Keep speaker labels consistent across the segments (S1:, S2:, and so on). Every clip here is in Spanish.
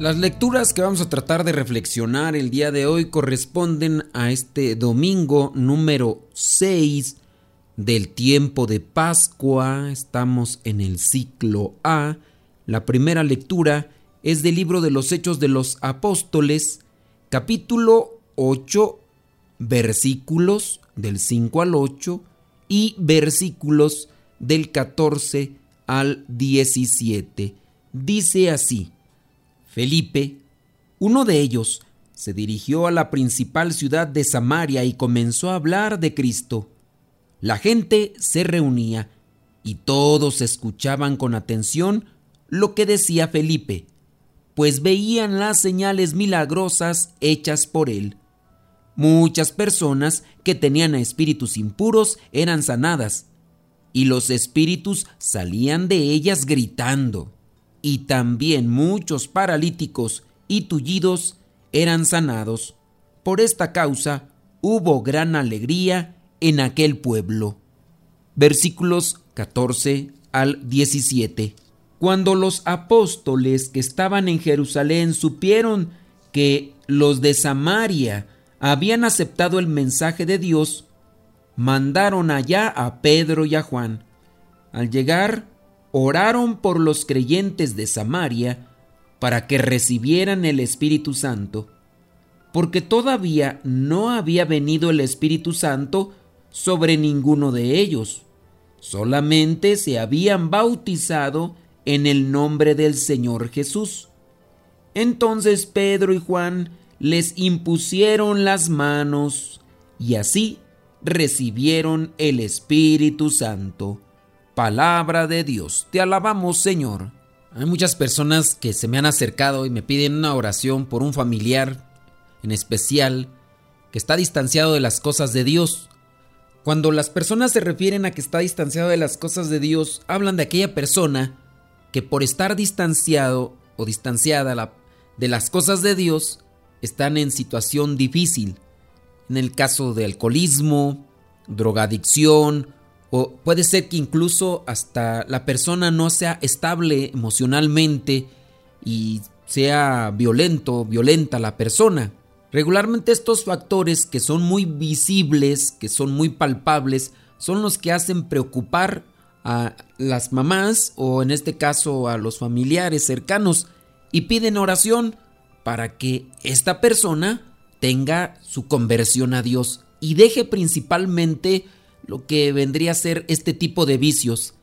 S1: Las lecturas que vamos a tratar de reflexionar el día de hoy corresponden a este domingo número 6 del tiempo de Pascua. Estamos en el ciclo A. La primera lectura es del libro de los Hechos de los Apóstoles, capítulo 8, versículos del 5 al 8 y versículos del 14 al 17. Dice así. Felipe, uno de ellos, se dirigió a la principal ciudad de Samaria y comenzó a hablar de Cristo. La gente se reunía y todos escuchaban con atención lo que decía Felipe, pues veían las señales milagrosas hechas por él. Muchas personas que tenían espíritus impuros eran sanadas, y los espíritus salían de ellas gritando y también muchos paralíticos y tullidos eran sanados. Por esta causa hubo gran alegría en aquel pueblo. Versículos 14 al 17. Cuando los apóstoles que estaban en Jerusalén supieron que los de Samaria habían aceptado el mensaje de Dios, mandaron allá a Pedro y a Juan. Al llegar, oraron por los creyentes de Samaria para que recibieran el Espíritu Santo, porque todavía no había venido el Espíritu Santo sobre ninguno de ellos, solamente se habían bautizado en el nombre del Señor Jesús. Entonces Pedro y Juan les impusieron las manos y así recibieron el Espíritu Santo. Palabra de Dios. Te alabamos, Señor. Hay muchas personas que se me han acercado y me piden una oración por un familiar en especial que está distanciado de las cosas de Dios. Cuando las personas se refieren a que está distanciado de las cosas de Dios, hablan de aquella persona que por estar distanciado o distanciada de las cosas de Dios, están en situación difícil. En el caso de alcoholismo, drogadicción o puede ser que incluso hasta la persona no sea estable emocionalmente y sea violento, violenta la persona. Regularmente estos factores que son muy visibles, que son muy palpables, son los que hacen preocupar a las mamás o en este caso a los familiares cercanos y piden oración para que esta persona tenga su conversión a Dios y deje principalmente lo que vendría a ser este tipo de vicios.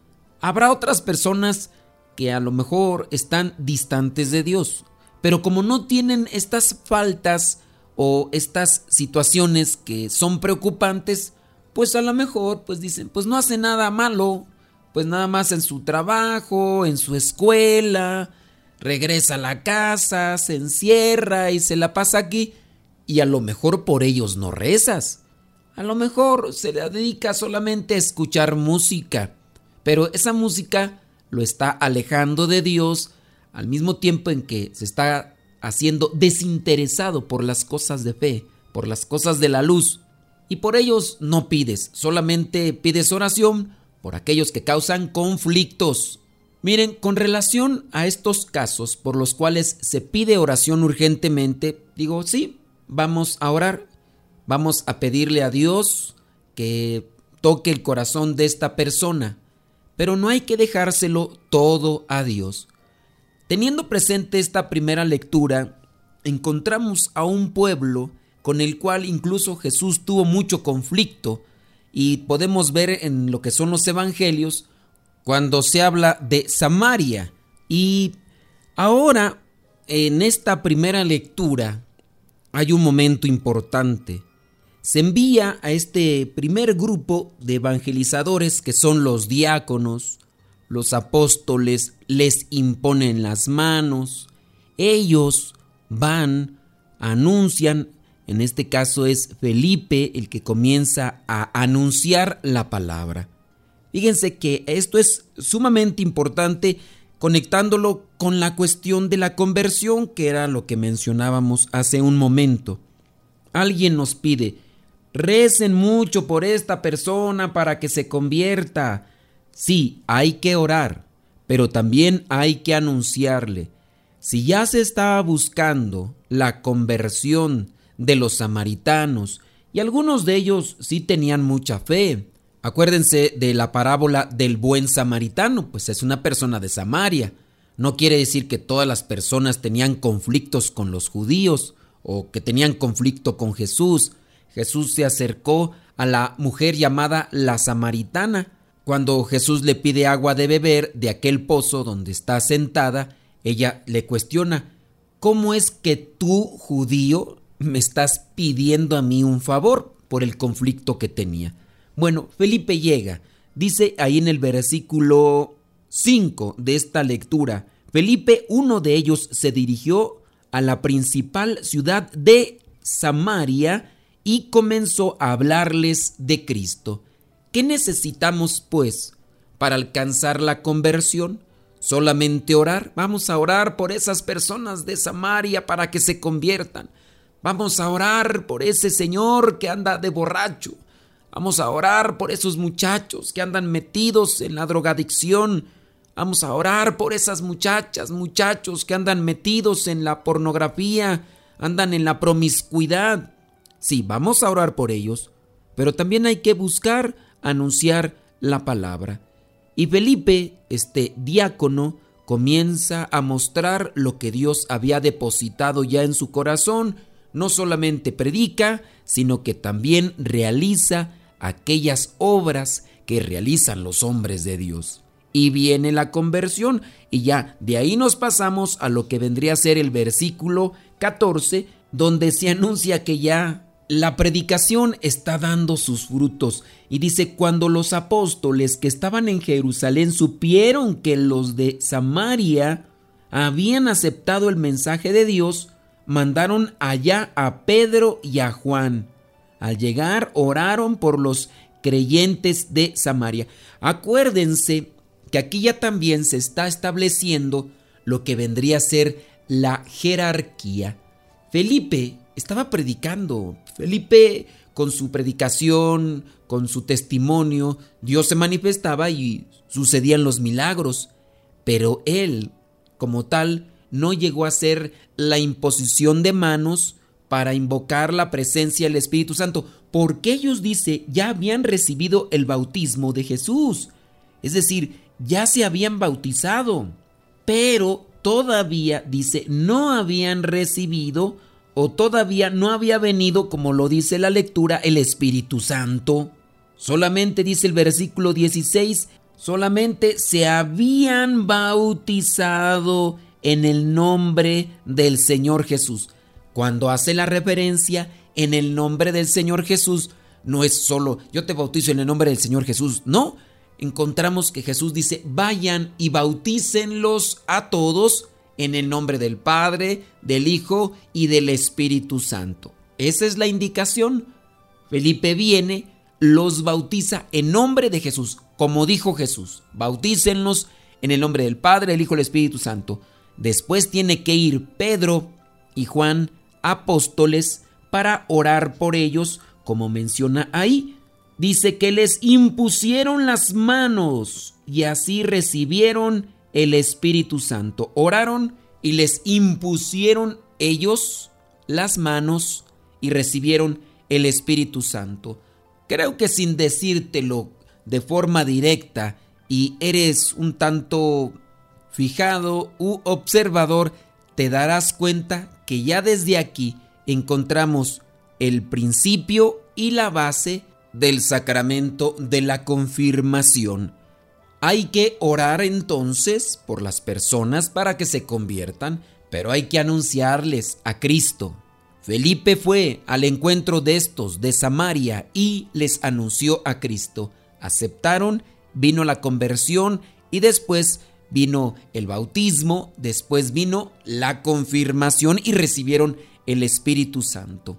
S1: Habrá otras personas que a lo mejor están distantes de Dios, pero como no tienen estas faltas o estas situaciones que son preocupantes, pues a lo mejor pues dicen, pues no hace nada malo, pues nada más en su trabajo, en su escuela, regresa a la casa, se encierra y se la pasa aquí y a lo mejor por ellos no rezas. A lo mejor se le dedica solamente a escuchar música, pero esa música lo está alejando de Dios al mismo tiempo en que se está haciendo desinteresado por las cosas de fe, por las cosas de la luz. Y por ellos no pides, solamente pides oración por aquellos que causan conflictos. Miren, con relación a estos casos por los cuales se pide oración urgentemente, digo, sí, vamos a orar. Vamos a pedirle a Dios que toque el corazón de esta persona, pero no hay que dejárselo todo a Dios. Teniendo presente esta primera lectura, encontramos a un pueblo con el cual incluso Jesús tuvo mucho conflicto y podemos ver en lo que son los evangelios cuando se habla de Samaria. Y ahora, en esta primera lectura, hay un momento importante se envía a este primer grupo de evangelizadores que son los diáconos, los apóstoles les imponen las manos, ellos van, anuncian En este caso es Felipe el que comienza a anunciar la palabra. Fíjense que esto es sumamente importante conectándolo con la cuestión de la conversión, que era lo que mencionábamos hace un momento. Alguien nos pide, recen mucho por esta persona para que se convierta. Sí, hay que orar, pero también hay que anunciarle. Si ya se estaba buscando la conversión de los samaritanos, y algunos de ellos sí tenían mucha fe, Acuérdense de la parábola del buen samaritano, pues es una persona de Samaria. No quiere decir que todas las personas tenían conflictos con los judíos o que tenían conflicto con Jesús. Jesús se acercó a la mujer llamada la samaritana. Cuando Jesús le pide agua de beber de aquel pozo donde está sentada, ella le cuestiona, ¿cómo es que tú, judío, me estás pidiendo a mí un favor por el conflicto que tenía? Bueno, Felipe llega. Dice ahí en el versículo 5 de esta lectura, Felipe, uno de ellos, se dirigió a la principal ciudad de Samaria y comenzó a hablarles de Cristo. ¿Qué necesitamos, pues, para alcanzar la conversión? Solamente orar. Vamos a orar por esas personas de Samaria para que se conviertan. Vamos a orar por ese señor que anda de borracho. Vamos a orar por esos muchachos que andan metidos en la drogadicción. Vamos a orar por esas muchachas, muchachos que andan metidos en la pornografía, andan en la promiscuidad. Sí, vamos a orar por ellos, pero también hay que buscar anunciar la palabra. Y Felipe, este diácono, comienza a mostrar lo que Dios había depositado ya en su corazón. No solamente predica, sino que también realiza aquellas obras que realizan los hombres de Dios. Y viene la conversión y ya de ahí nos pasamos a lo que vendría a ser el versículo 14, donde se anuncia que ya la predicación está dando sus frutos. Y dice, cuando los apóstoles que estaban en Jerusalén supieron que los de Samaria habían aceptado el mensaje de Dios, mandaron allá a Pedro y a Juan al llegar oraron por los creyentes de Samaria. Acuérdense que aquí ya también se está estableciendo lo que vendría a ser la jerarquía. Felipe estaba predicando. Felipe con su predicación, con su testimonio, Dios se manifestaba y sucedían los milagros. Pero él, como tal, no llegó a ser la imposición de manos para invocar la presencia del Espíritu Santo, porque ellos, dice, ya habían recibido el bautismo de Jesús. Es decir, ya se habían bautizado, pero todavía, dice, no habían recibido o todavía no había venido, como lo dice la lectura, el Espíritu Santo. Solamente dice el versículo 16, solamente se habían bautizado en el nombre del Señor Jesús. Cuando hace la referencia en el nombre del Señor Jesús, no es solo yo te bautizo en el nombre del Señor Jesús, no. Encontramos que Jesús dice, vayan y bautícenlos a todos en el nombre del Padre, del Hijo y del Espíritu Santo. Esa es la indicación. Felipe viene, los bautiza en nombre de Jesús, como dijo Jesús, bautícenlos en el nombre del Padre, el Hijo y el Espíritu Santo. Después tiene que ir Pedro y Juan apóstoles para orar por ellos, como menciona ahí. Dice que les impusieron las manos y así recibieron el Espíritu Santo. Oraron y les impusieron ellos las manos y recibieron el Espíritu Santo. Creo que sin decírtelo de forma directa y eres un tanto fijado u observador, te darás cuenta que ya desde aquí encontramos el principio y la base del sacramento de la confirmación. Hay que orar entonces por las personas para que se conviertan, pero hay que anunciarles a Cristo. Felipe fue al encuentro de estos de Samaria y les anunció a Cristo. Aceptaron, vino la conversión y después vino el bautismo, después vino la confirmación y recibieron el Espíritu Santo.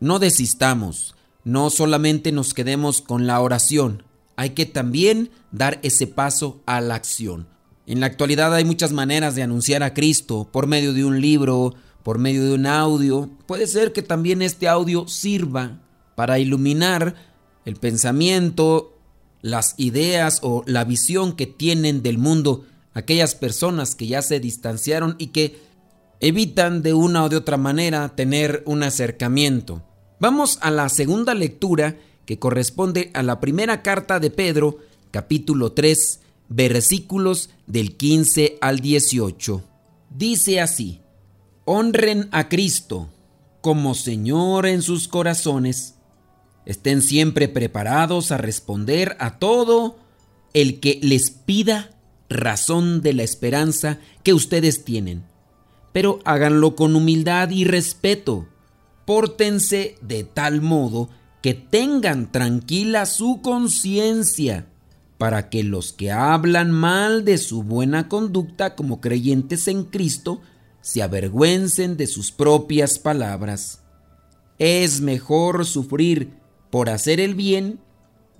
S1: no desistamos, no solamente nos quedemos con la oración, hay que también dar ese paso a la acción. En la actualidad hay muchas maneras de anunciar a Cristo, por medio de un libro, por medio de un audio. Puede ser que también este audio sirva para iluminar el pensamiento, las ideas o la visión que tienen del mundo aquellas personas que ya se distanciaron y que evitan de una o de otra manera tener un acercamiento. Vamos a la segunda lectura que corresponde a la primera carta de Pedro, capítulo 3, versículos del 15 al 18. Dice así, honren a Cristo como Señor en sus corazones, estén siempre preparados a responder a todo el que les pida razón de la esperanza que ustedes tienen, pero háganlo con humildad y respeto, pórtense de tal modo que tengan tranquila su conciencia, para que los que hablan mal de su buena conducta como creyentes en Cristo se avergüencen de sus propias palabras. Es mejor sufrir por hacer el bien,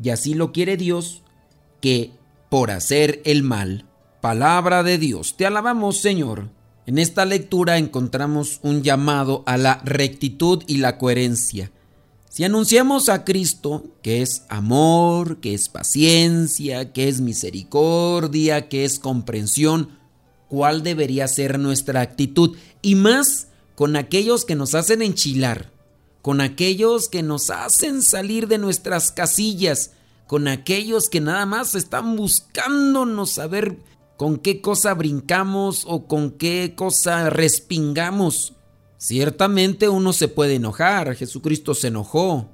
S1: y así lo quiere Dios, que por hacer el mal. Palabra de Dios, te alabamos Señor. En esta lectura encontramos un llamado a la rectitud y la coherencia. Si anunciamos a Cristo, que es amor, que es paciencia, que es misericordia, que es comprensión, ¿cuál debería ser nuestra actitud? Y más con aquellos que nos hacen enchilar, con aquellos que nos hacen salir de nuestras casillas, con aquellos que nada más están buscándonos saber con qué cosa brincamos o con qué cosa respingamos. Ciertamente uno se puede enojar, Jesucristo se enojó,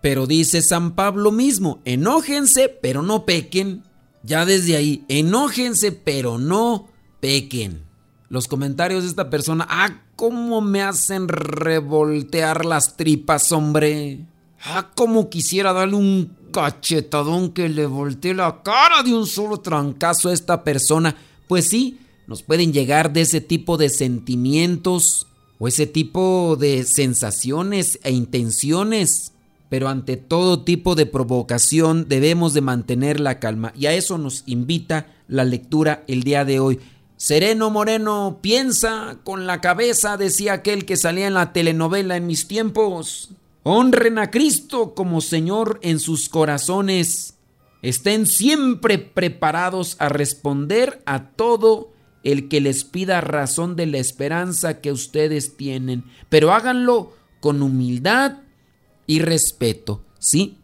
S1: pero dice San Pablo mismo, enójense pero no pequen. Ya desde ahí, enójense pero no pequen. Los comentarios de esta persona, ah, cómo me hacen revoltear las tripas, hombre. Ah, cómo quisiera darle un cachetadón que le voltee la cara de un solo trancazo a esta persona. Pues sí, nos pueden llegar de ese tipo de sentimientos o ese tipo de sensaciones e intenciones. Pero ante todo tipo de provocación debemos de mantener la calma y a eso nos invita la lectura el día de hoy. Sereno Moreno, piensa con la cabeza, decía aquel que salía en la telenovela en mis tiempos. Honren a Cristo como Señor en sus corazones. Estén siempre preparados a responder a todo el que les pida razón de la esperanza que ustedes tienen, pero háganlo con humildad y respeto, ¿sí?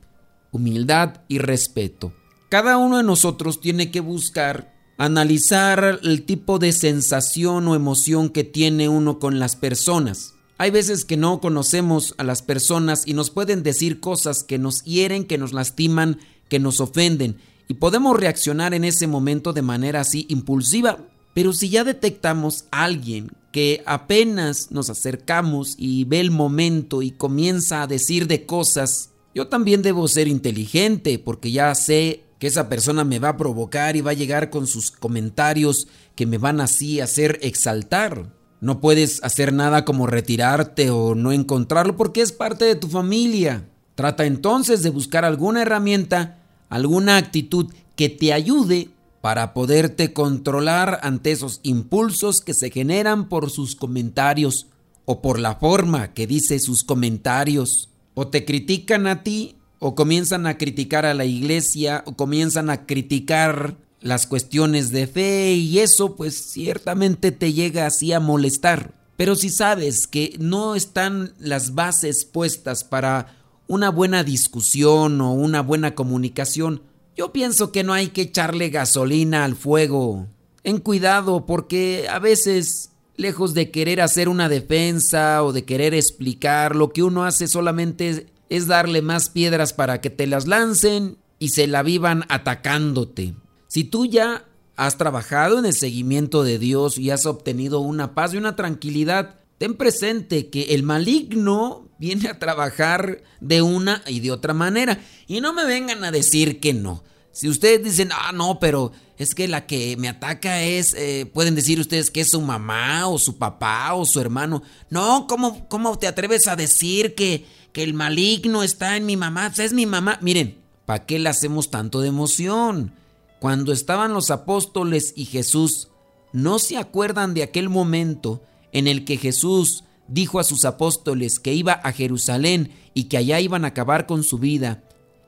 S1: Humildad y respeto. Cada uno de nosotros tiene que buscar analizar el tipo de sensación o emoción que tiene uno con las personas. Hay veces que no conocemos a las personas y nos pueden decir cosas que nos hieren, que nos lastiman, que nos ofenden y podemos reaccionar en ese momento de manera así impulsiva. Pero si ya detectamos a alguien que apenas nos acercamos y ve el momento y comienza a decir de cosas, yo también debo ser inteligente porque ya sé que esa persona me va a provocar y va a llegar con sus comentarios que me van así a hacer exaltar. No puedes hacer nada como retirarte o no encontrarlo porque es parte de tu familia. Trata entonces de buscar alguna herramienta, alguna actitud que te ayude para poderte controlar ante esos impulsos que se generan por sus comentarios o por la forma que dice sus comentarios. O te critican a ti o comienzan a criticar a la iglesia o comienzan a criticar las cuestiones de fe y eso pues ciertamente te llega así a molestar. Pero si sabes que no están las bases puestas para una buena discusión o una buena comunicación, yo pienso que no hay que echarle gasolina al fuego. En cuidado porque a veces, lejos de querer hacer una defensa o de querer explicar, lo que uno hace solamente es darle más piedras para que te las lancen y se la vivan atacándote. Si tú ya has trabajado en el seguimiento de Dios y has obtenido una paz y una tranquilidad, ten presente que el maligno viene a trabajar de una y de otra manera. Y no me vengan a decir que no. Si ustedes dicen, ah, no, pero es que la que me ataca es, eh, pueden decir ustedes que es su mamá o su papá o su hermano. No, ¿cómo, cómo te atreves a decir que, que el maligno está en mi mamá, es mi mamá. Miren, ¿para qué le hacemos tanto de emoción? Cuando estaban los apóstoles y Jesús, ¿no se acuerdan de aquel momento en el que Jesús dijo a sus apóstoles que iba a Jerusalén y que allá iban a acabar con su vida?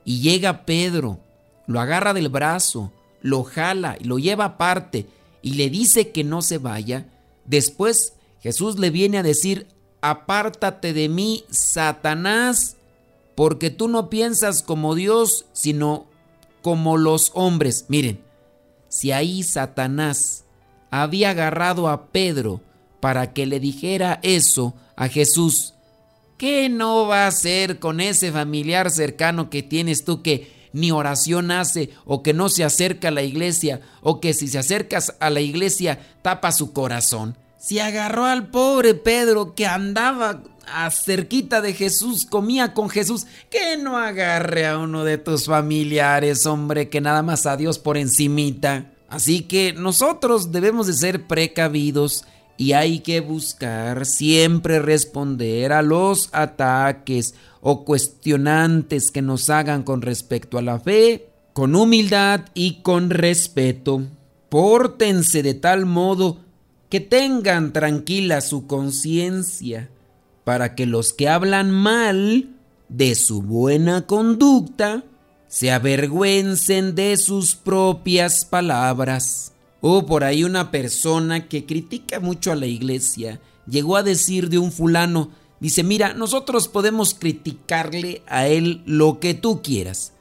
S1: Y llega Pedro, lo agarra del brazo, lo jala y lo lleva aparte y le dice que no se vaya. Después Jesús le viene a decir, apártate de mí, Satanás, porque tú no piensas como Dios, sino como los hombres. Miren, si ahí Satanás había agarrado a Pedro para que le dijera eso a Jesús, ¿qué no va a hacer con ese familiar cercano que tienes tú que ni oración hace o que no se acerca a la iglesia o que si se acercas a la iglesia tapa su corazón? Si agarró al pobre Pedro que andaba a cerquita de Jesús, comía con Jesús, que no agarre a uno de tus familiares, hombre, que nada más a Dios por encimita. Así que nosotros debemos de ser precavidos y hay que buscar siempre responder a los ataques o cuestionantes que nos hagan con respecto a la fe, con humildad y con respeto. Pórtense de tal modo que tengan tranquila su conciencia, para que los que hablan mal de su buena conducta se avergüencen de sus propias palabras. O oh, por ahí una persona que critica mucho a la iglesia llegó a decir de un fulano, dice, mira, nosotros podemos criticarle a él lo que tú quieras,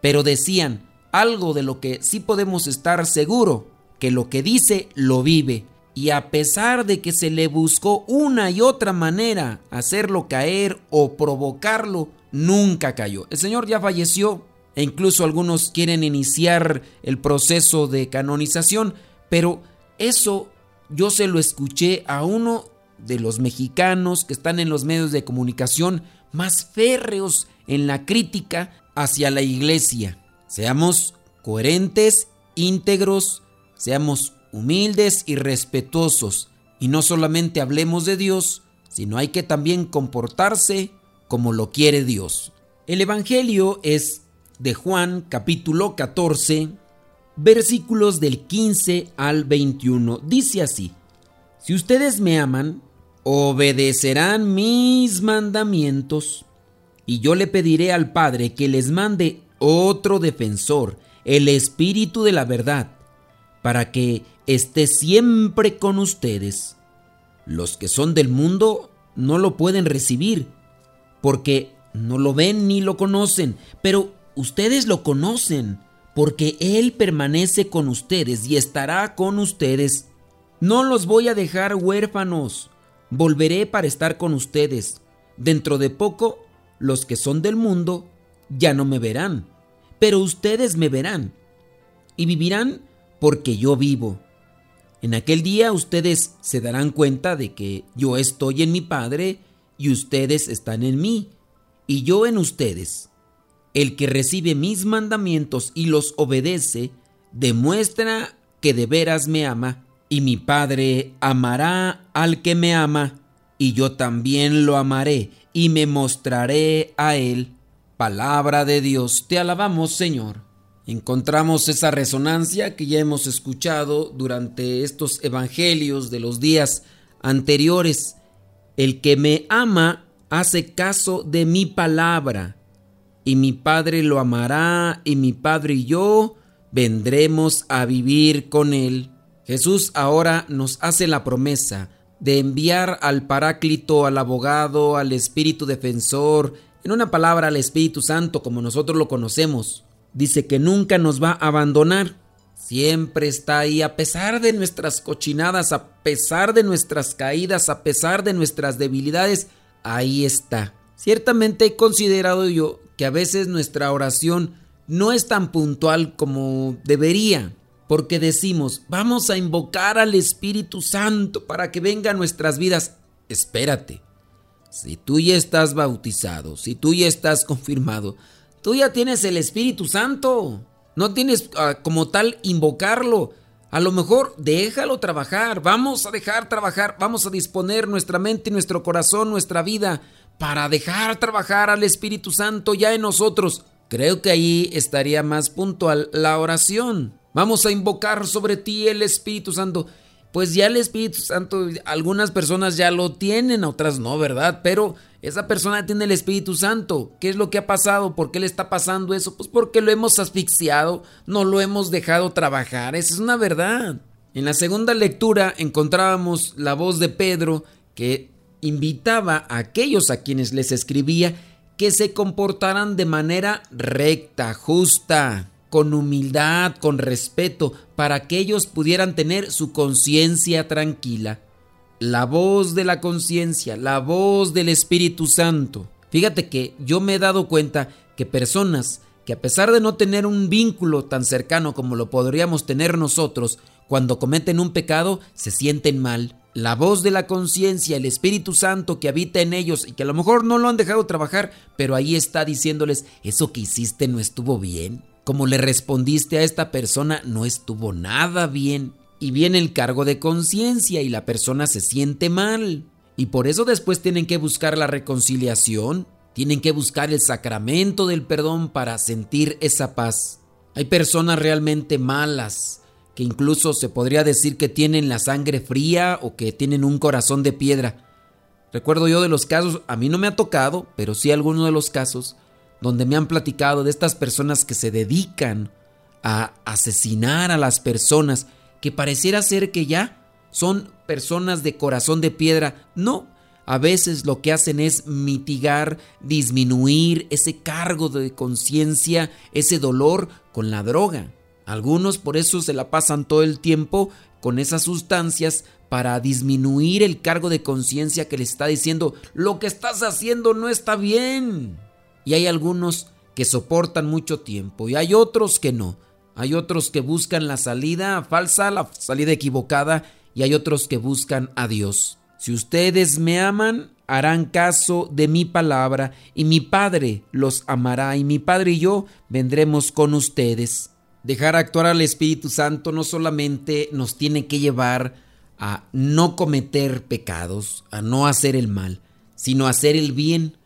S1: pero decían algo de lo que sí podemos estar seguro, que lo que dice lo vive y a pesar de que se le buscó una y otra manera hacerlo caer o provocarlo, nunca cayó. El Señor ya falleció e incluso algunos quieren iniciar el proceso de canonización, pero eso yo se lo escuché a uno de los mexicanos que están en los medios de comunicación más férreos en la crítica hacia la iglesia. Seamos coherentes, íntegros, seamos humildes y respetuosos, y no solamente hablemos de Dios, sino hay que también comportarse como lo quiere Dios. El Evangelio es de Juan capítulo 14, versículos del 15 al 21. Dice así, si ustedes me aman, obedecerán mis mandamientos, y yo le pediré al Padre que les mande otro defensor, el Espíritu de la verdad, para que esté siempre con ustedes. Los que son del mundo no lo pueden recibir, porque no lo ven ni lo conocen, pero ustedes lo conocen, porque Él permanece con ustedes y estará con ustedes. No los voy a dejar huérfanos, volveré para estar con ustedes. Dentro de poco, los que son del mundo ya no me verán, pero ustedes me verán y vivirán porque yo vivo. En aquel día ustedes se darán cuenta de que yo estoy en mi Padre y ustedes están en mí y yo en ustedes. El que recibe mis mandamientos y los obedece, demuestra que de veras me ama, y mi Padre amará al que me ama, y yo también lo amaré, y me mostraré a él. Palabra de Dios, te alabamos Señor encontramos esa resonancia que ya hemos escuchado durante estos evangelios de los días anteriores. El que me ama hace caso de mi palabra, y mi Padre lo amará, y mi Padre y yo vendremos a vivir con él. Jesús ahora nos hace la promesa de enviar al Paráclito, al abogado, al Espíritu Defensor, en una palabra al Espíritu Santo como nosotros lo conocemos dice que nunca nos va a abandonar. Siempre está ahí a pesar de nuestras cochinadas, a pesar de nuestras caídas, a pesar de nuestras debilidades, ahí está. Ciertamente he considerado yo que a veces nuestra oración no es tan puntual como debería, porque decimos, vamos a invocar al Espíritu Santo para que venga a nuestras vidas. Espérate, si tú ya estás bautizado, si tú ya estás confirmado, Tú ya tienes el Espíritu Santo. No tienes ah, como tal invocarlo. A lo mejor déjalo trabajar. Vamos a dejar trabajar. Vamos a disponer nuestra mente, nuestro corazón, nuestra vida para dejar trabajar al Espíritu Santo ya en nosotros. Creo que ahí estaría más puntual la oración. Vamos a invocar sobre ti el Espíritu Santo. Pues ya el Espíritu Santo, algunas personas ya lo tienen, otras no, ¿verdad? Pero esa persona tiene el Espíritu Santo. ¿Qué es lo que ha pasado? ¿Por qué le está pasando eso? Pues porque lo hemos asfixiado, no lo hemos dejado trabajar. Esa es una verdad. En la segunda lectura encontrábamos la voz de Pedro que invitaba a aquellos a quienes les escribía que se comportaran de manera recta, justa, con humildad, con respeto, para que ellos pudieran tener su conciencia tranquila. La voz de la conciencia, la voz del Espíritu Santo. Fíjate que yo me he dado cuenta que personas que a pesar de no tener un vínculo tan cercano como lo podríamos tener nosotros, cuando cometen un pecado se sienten mal, la voz de la conciencia, el Espíritu Santo que habita en ellos y que a lo mejor no lo han dejado trabajar, pero ahí está diciéndoles, eso que hiciste no estuvo bien. Como le respondiste a esta persona no estuvo nada bien. Y viene el cargo de conciencia y la persona se siente mal. Y por eso después tienen que buscar la reconciliación, tienen que buscar el sacramento del perdón para sentir esa paz. Hay personas realmente malas, que incluso se podría decir que tienen la sangre fría o que tienen un corazón de piedra. Recuerdo yo de los casos, a mí no me ha tocado, pero sí algunos de los casos, donde me han platicado de estas personas que se dedican a asesinar a las personas, que pareciera ser que ya son personas de corazón de piedra. No, a veces lo que hacen es mitigar, disminuir ese cargo de conciencia, ese dolor con la droga. Algunos por eso se la pasan todo el tiempo con esas sustancias para disminuir el cargo de conciencia que le está diciendo lo que estás haciendo no está bien. Y hay algunos que soportan mucho tiempo y hay otros que no. Hay otros que buscan la salida falsa, la salida equivocada y hay otros que buscan a Dios. Si ustedes me aman, harán caso de mi palabra y mi Padre los amará y mi Padre y yo vendremos con ustedes. Dejar actuar al Espíritu Santo no solamente nos tiene que llevar a no cometer pecados, a no hacer el mal, sino a hacer el bien.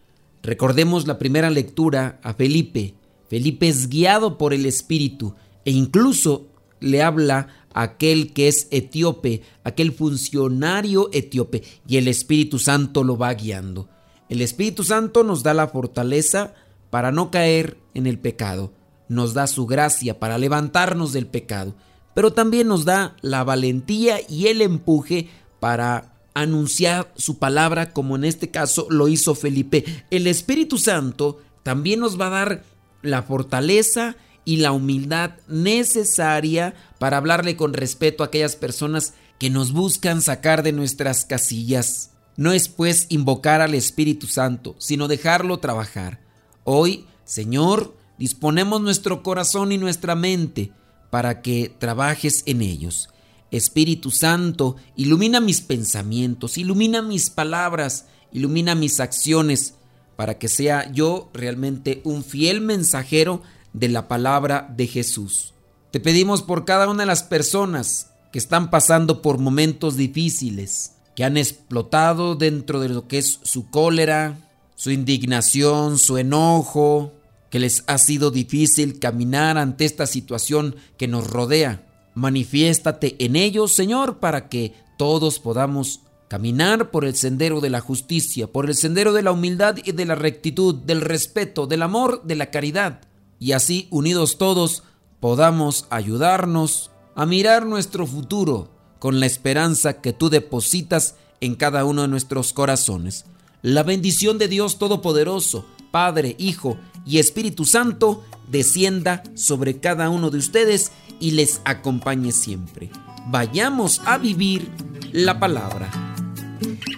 S1: Recordemos la primera lectura a Felipe. Felipe es guiado por el Espíritu e incluso le habla a aquel que es etíope, aquel funcionario etíope, y el Espíritu Santo lo va guiando. El Espíritu Santo nos da la fortaleza para no caer en el pecado nos da su gracia para levantarnos del pecado, pero también nos da la valentía y el empuje para anunciar su palabra como en este caso lo hizo Felipe. El Espíritu Santo también nos va a dar la fortaleza y la humildad necesaria para hablarle con respeto a aquellas personas que nos buscan sacar de nuestras casillas. No es pues invocar al Espíritu Santo, sino dejarlo trabajar. Hoy, Señor, Disponemos nuestro corazón y nuestra mente para que trabajes en ellos. Espíritu Santo, ilumina mis pensamientos, ilumina mis palabras, ilumina mis acciones, para que sea yo realmente un fiel mensajero de la palabra de Jesús. Te pedimos por cada una de las personas que están pasando por momentos difíciles, que han explotado dentro de lo que es su cólera, su indignación, su enojo, que les ha sido difícil caminar ante esta situación que nos rodea. Manifiéstate en ellos, Señor, para que todos podamos caminar por el sendero de la justicia, por el sendero de la humildad y de la rectitud, del respeto, del amor, de la caridad. Y así, unidos todos, podamos ayudarnos a mirar nuestro futuro con la esperanza que tú depositas en cada uno de nuestros corazones. La bendición de Dios Todopoderoso, Padre, Hijo y Espíritu Santo descienda sobre cada uno de ustedes y les acompañe siempre. Vayamos a vivir la palabra.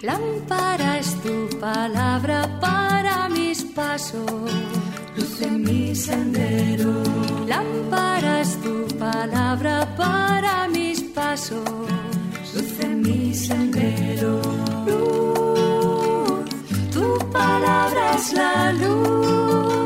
S2: Lámpara es tu palabra para mis pasos, luz en mi sendero. Lámpara es tu palabra para mis pasos, luz en mi sendero. Luz, tu palabra es la luz.